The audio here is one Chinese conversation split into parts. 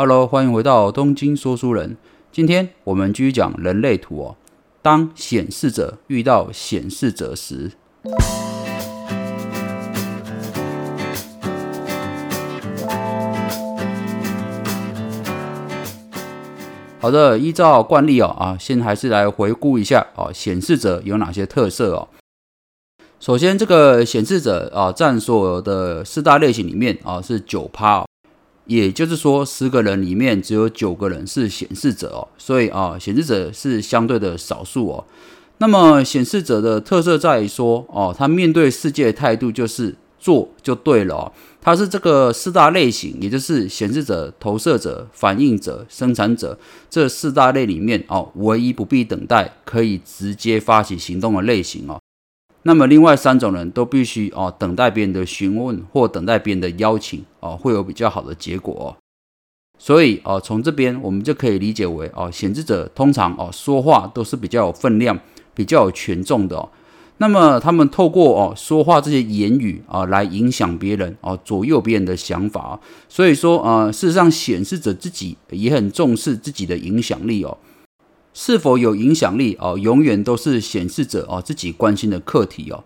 Hello，欢迎回到东京说书人。今天我们继续讲人类图哦。当显示者遇到显示者时，好的，依照惯例哦啊，先还是来回顾一下哦，显示者有哪些特色哦。首先，这个显示者啊，占所的四大类型里面啊是九趴。也就是说，十个人里面只有九个人是显示者哦，所以啊，显示者是相对的少数哦。那么，显示者的特色在于说哦，他面对世界的态度就是做就对了哦。他是这个四大类型，也就是显示者、投射者、反应者、生产者这四大类里面哦，唯一不必等待，可以直接发起行动的类型哦。那么另外三种人都必须哦等待别人的询问或等待别人的邀请哦，会有比较好的结果哦。所以哦，从这边我们就可以理解为哦，显示者通常哦说话都是比较有分量、比较有权重的哦。那么他们透过哦说话这些言语啊来影响别人哦，左右别人的想法。所以说呃，事实上显示者自己也很重视自己的影响力哦。是否有影响力哦？永远都是显示者哦自己关心的课题哦。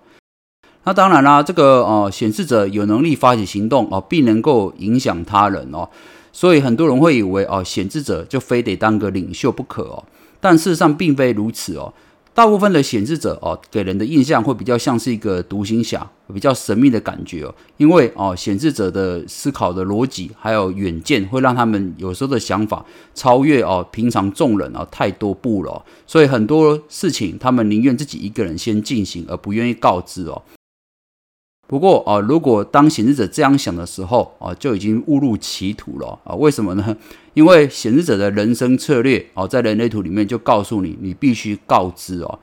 那当然啦，这个哦显示者有能力发起行动哦，并能够影响他人哦。所以很多人会以为哦显示者就非得当个领袖不可哦。但事实上并非如此哦。大部分的显示者哦，给人的印象会比较像是一个独行侠，比较神秘的感觉哦。因为哦，显示者的思考的逻辑还有远见，会让他们有时候的想法超越哦平常众人哦太多步了。所以很多事情，他们宁愿自己一个人先进行，而不愿意告知哦。不过啊，如果当显示者这样想的时候啊，就已经误入歧途了啊！为什么呢？因为显示者的人生策略哦，在人类图里面就告诉你，你必须告知哦。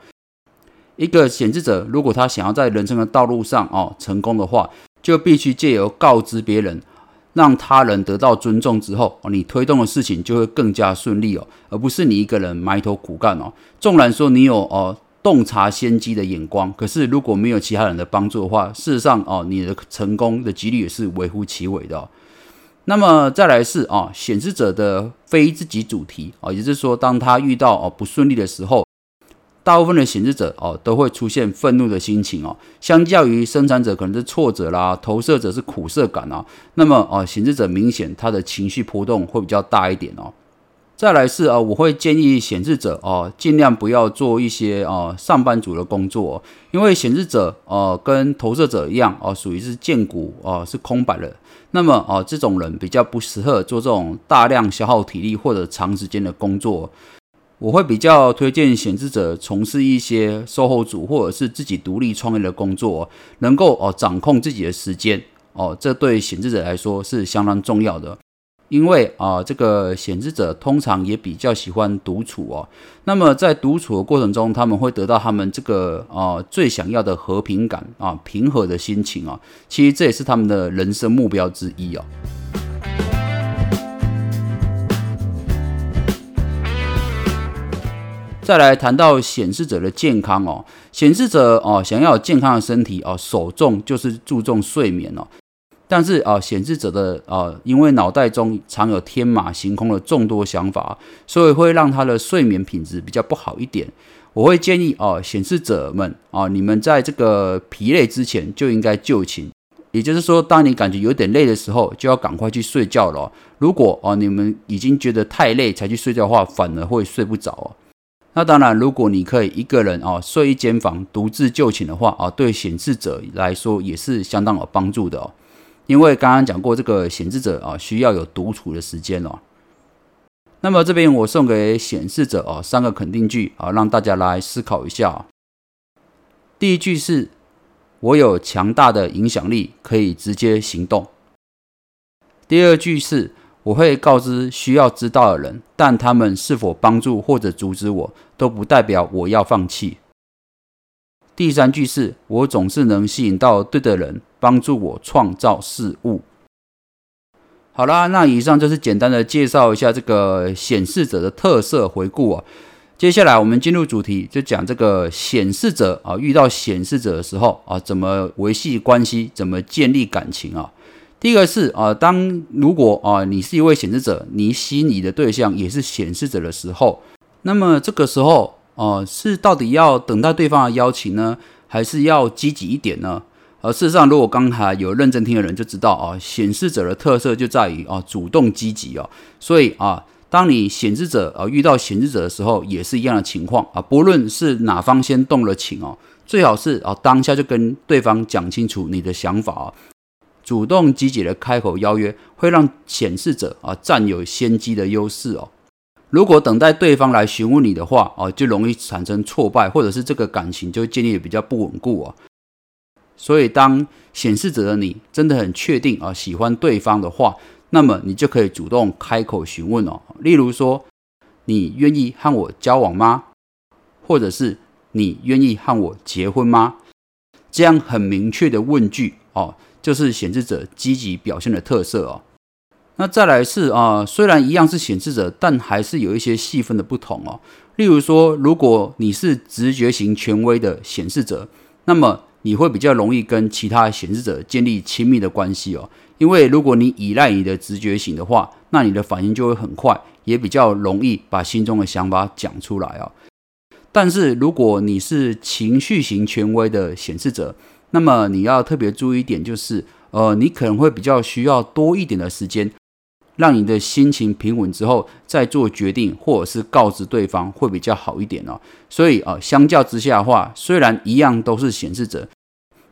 一个显示者如果他想要在人生的道路上哦成功的话，就必须借由告知别人，让他人得到尊重之后，你推动的事情就会更加顺利哦，而不是你一个人埋头苦干哦。纵然说你有哦。洞察先机的眼光，可是如果没有其他人的帮助的话，事实上哦，你的成功的几率也是微乎其微的。那么再来是啊，显示者的非自己主题啊，也就是说，当他遇到哦不顺利的时候，大部分的显示者哦都会出现愤怒的心情哦。相较于生产者可能是挫折啦，投射者是苦涩感啊。那么哦，显示者明显他的情绪波动会比较大一点哦。再来是啊，我会建议显示者哦，尽量不要做一些啊上班族的工作，因为显示者呃跟投射者一样哦，属于是见骨哦是空白的。那么哦，这种人比较不适合做这种大量消耗体力或者长时间的工作。我会比较推荐显示者从事一些售后组或者是自己独立创业的工作，能够哦掌控自己的时间哦，这对显示者来说是相当重要的。因为啊，这个显示者通常也比较喜欢独处哦。那么在独处的过程中，他们会得到他们这个啊最想要的和平感啊，平和的心情啊。其实这也是他们的人生目标之一哦。再来谈到显示者的健康哦，显示者哦想要健康的身体哦，首重就是注重睡眠哦。但是啊，显示者的啊，因为脑袋中常有天马行空的众多想法，所以会让他的睡眠品质比较不好一点。我会建议啊，显示者们啊，你们在这个疲累之前就应该就寝，也就是说，当你感觉有点累的时候，就要赶快去睡觉了。如果啊，你们已经觉得太累才去睡觉的话，反而会睡不着。那当然，如果你可以一个人啊睡一间房，独自就寝的话啊，对显示者来说也是相当有帮助的哦。因为刚刚讲过，这个显示者啊需要有独处的时间哦。那么这边我送给显示者啊三个肯定句啊，让大家来思考一下。第一句是：我有强大的影响力，可以直接行动。第二句是：我会告知需要知道的人，但他们是否帮助或者阻止我，都不代表我要放弃。第三句是：我总是能吸引到对的人，帮助我创造事物。好啦，那以上就是简单的介绍一下这个显示者的特色回顾啊。接下来我们进入主题，就讲这个显示者啊，遇到显示者的时候啊，怎么维系关系，怎么建立感情啊。第一个是啊，当如果啊你是一位显示者，你心仪的对象也是显示者的时候，那么这个时候哦，是到底要等待对方的邀请呢，还是要积极一点呢？而事实上，如果刚才有认真听的人就知道啊，显示者的特色就在于啊主动积极哦。所以啊，当你显示者啊遇到显示者的时候，也是一样的情况啊，不论是哪方先动了情哦，最好是啊当下就跟对方讲清楚你的想法啊。主动积极的开口邀约，会让显示者啊占有先机的优势哦。如果等待对方来询问你的话哦，就容易产生挫败，或者是这个感情就建立的比较不稳固哦。所以，当显示者的你真的很确定啊喜欢对方的话，那么你就可以主动开口询问哦。例如说，你愿意和我交往吗？或者是你愿意和我结婚吗？这样很明确的问句哦。就是显示者积极表现的特色哦。那再来是啊，虽然一样是显示者，但还是有一些细分的不同哦。例如说，如果你是直觉型权威的显示者，那么你会比较容易跟其他显示者建立亲密的关系哦。因为如果你依赖你的直觉型的话，那你的反应就会很快，也比较容易把心中的想法讲出来哦。但是如果你是情绪型权威的显示者，那么你要特别注意一点，就是呃，你可能会比较需要多一点的时间，让你的心情平稳之后再做决定，或者是告知对方会比较好一点哦。所以啊，相较之下的话，虽然一样都是显示者，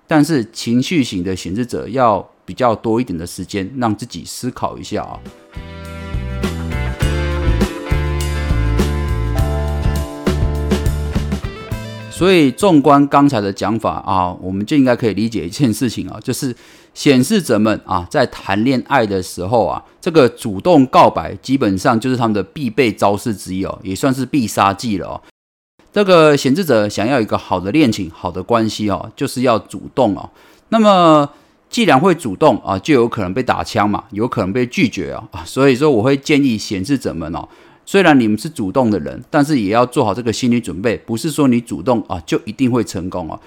但是情绪型的显示者要比较多一点的时间，让自己思考一下啊。所以，纵观刚才的讲法啊，我们就应该可以理解一件事情啊，就是显示者们啊，在谈恋爱的时候啊，这个主动告白基本上就是他们的必备招式之一哦，也算是必杀技了哦。这个显示者想要一个好的恋情、好的关系哦，就是要主动哦。那么，既然会主动啊，就有可能被打枪嘛，有可能被拒绝啊，所以说我会建议显示者们哦。虽然你们是主动的人，但是也要做好这个心理准备，不是说你主动啊就一定会成功哦。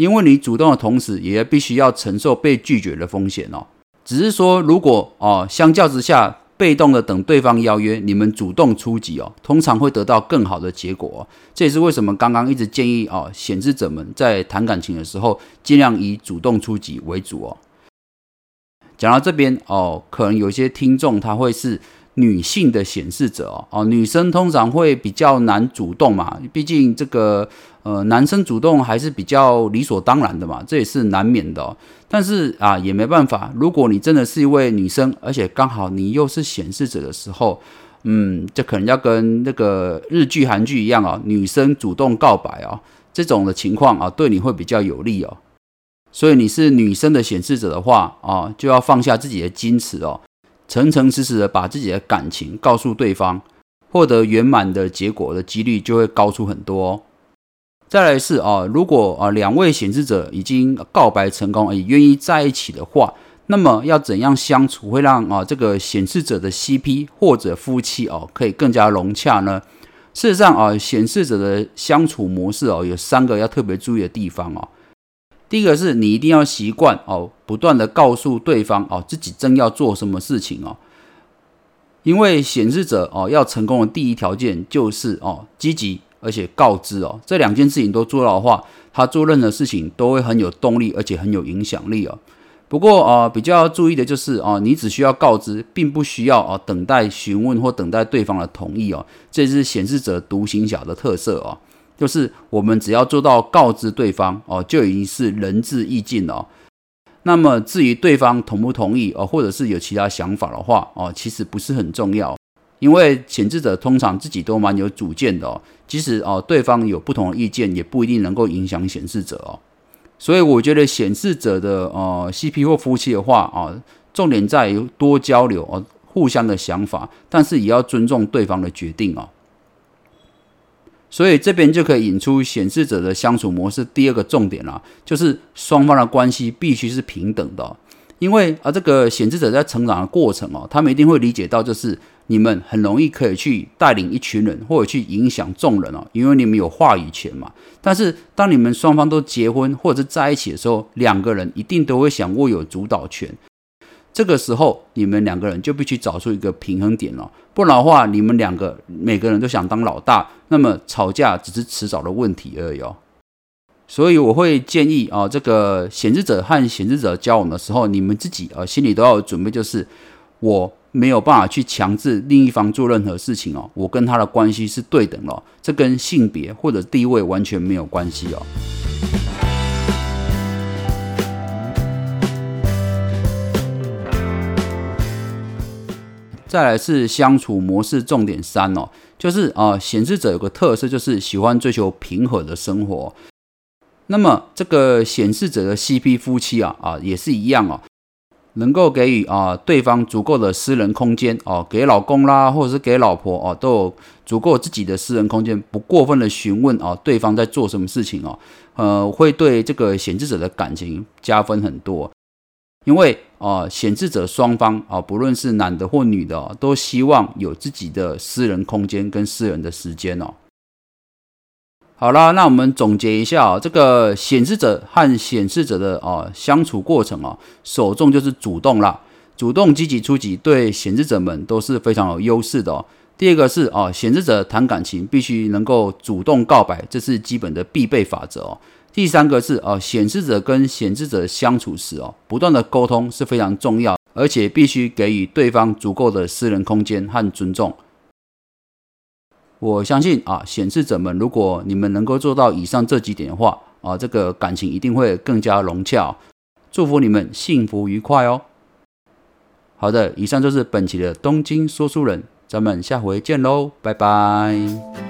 因为你主动的同时，也必须要承受被拒绝的风险哦。只是说，如果哦相较之下，被动的等对方邀约，你们主动出击哦，通常会得到更好的结果。这也是为什么刚刚一直建议哦显示者们在谈感情的时候，尽量以主动出击为主哦。讲到这边哦，可能有些听众他会是。女性的显示者哦，哦，女生通常会比较难主动嘛，毕竟这个呃，男生主动还是比较理所当然的嘛，这也是难免的。但是啊，也没办法，如果你真的是一位女生，而且刚好你又是显示者的时候，嗯，这可能要跟那个日剧、韩剧一样哦，女生主动告白哦，这种的情况啊，对你会比较有利哦。所以你是女生的显示者的话啊，就要放下自己的矜持哦。诚诚实实的把自己的感情告诉对方，获得圆满的结果的几率就会高出很多。再来是啊，如果啊两位显示者已经告白成功，也愿意在一起的话，那么要怎样相处会让啊这个显示者的 CP 或者夫妻哦可以更加融洽呢？事实上啊，显示者的相处模式哦有三个要特别注意的地方哦。第一个是你一定要习惯哦，不断的告诉对方哦，自己正要做什么事情哦。因为显示者哦，要成功的第一条件就是哦，积极而且告知哦，这两件事情都做到的话，他做任何事情都会很有动力，而且很有影响力哦。不过啊，比较要注意的就是哦，你只需要告知，并不需要哦等待询问或等待对方的同意哦，这是显示者独行侠的特色哦。就是我们只要做到告知对方哦，就已经是仁至义尽了。那么至于对方同不同意哦，或者是有其他想法的话哦，其实不是很重要，因为显示者通常自己都蛮有主见的哦。即使哦对方有不同的意见，也不一定能够影响显示者哦。所以我觉得显示者的呃 CP 或夫妻的话啊，重点在于多交流哦，互相的想法，但是也要尊重对方的决定哦。所以这边就可以引出显示者的相处模式。第二个重点啦，就是双方的关系必须是平等的，因为啊，这个显示者在成长的过程哦，他们一定会理解到，就是你们很容易可以去带领一群人，或者去影响众人哦，因为你们有话语权嘛。但是当你们双方都结婚或者是在一起的时候，两个人一定都会想握有主导权。这个时候你们两个人就必须找出一个平衡点了，不然的话，你们两个每个人都想当老大，那么吵架只是迟早的问题而已哦。所以我会建议啊，这个显示者和显示者交往的时候，你们自己啊心里都要有准备，就是我没有办法去强制另一方做任何事情哦，我跟他的关系是对等了，这跟性别或者地位完全没有关系哦。再来是相处模式重点三哦，就是啊，显示者有个特色，就是喜欢追求平和的生活。那么这个显示者的 CP 夫妻啊啊也是一样哦，能够给予啊对方足够的私人空间哦，给老公啦或者是给老婆哦都有足够自己的私人空间，不过分的询问啊对方在做什么事情哦，呃会对这个显示者的感情加分很多。因为啊，显示者双方啊，不论是男的或女的，都希望有自己的私人空间跟私人的时间哦。好啦，那我们总结一下啊，这个显示者和显示者的啊相处过程啊，首重就是主动啦，主动积极出击，对显示者们都是非常有优势的哦。第二个是啊，显示者谈感情必须能够主动告白，这是基本的必备法则哦。第三个是哦，显示者跟显示者相处时哦，不断的沟通是非常重要，而且必须给予对方足够的私人空间和尊重。我相信啊，显示者们，如果你们能够做到以上这几点的话啊，这个感情一定会更加融洽。祝福你们幸福愉快哦。好的，以上就是本期的东京说书人，咱们下回见喽，拜拜。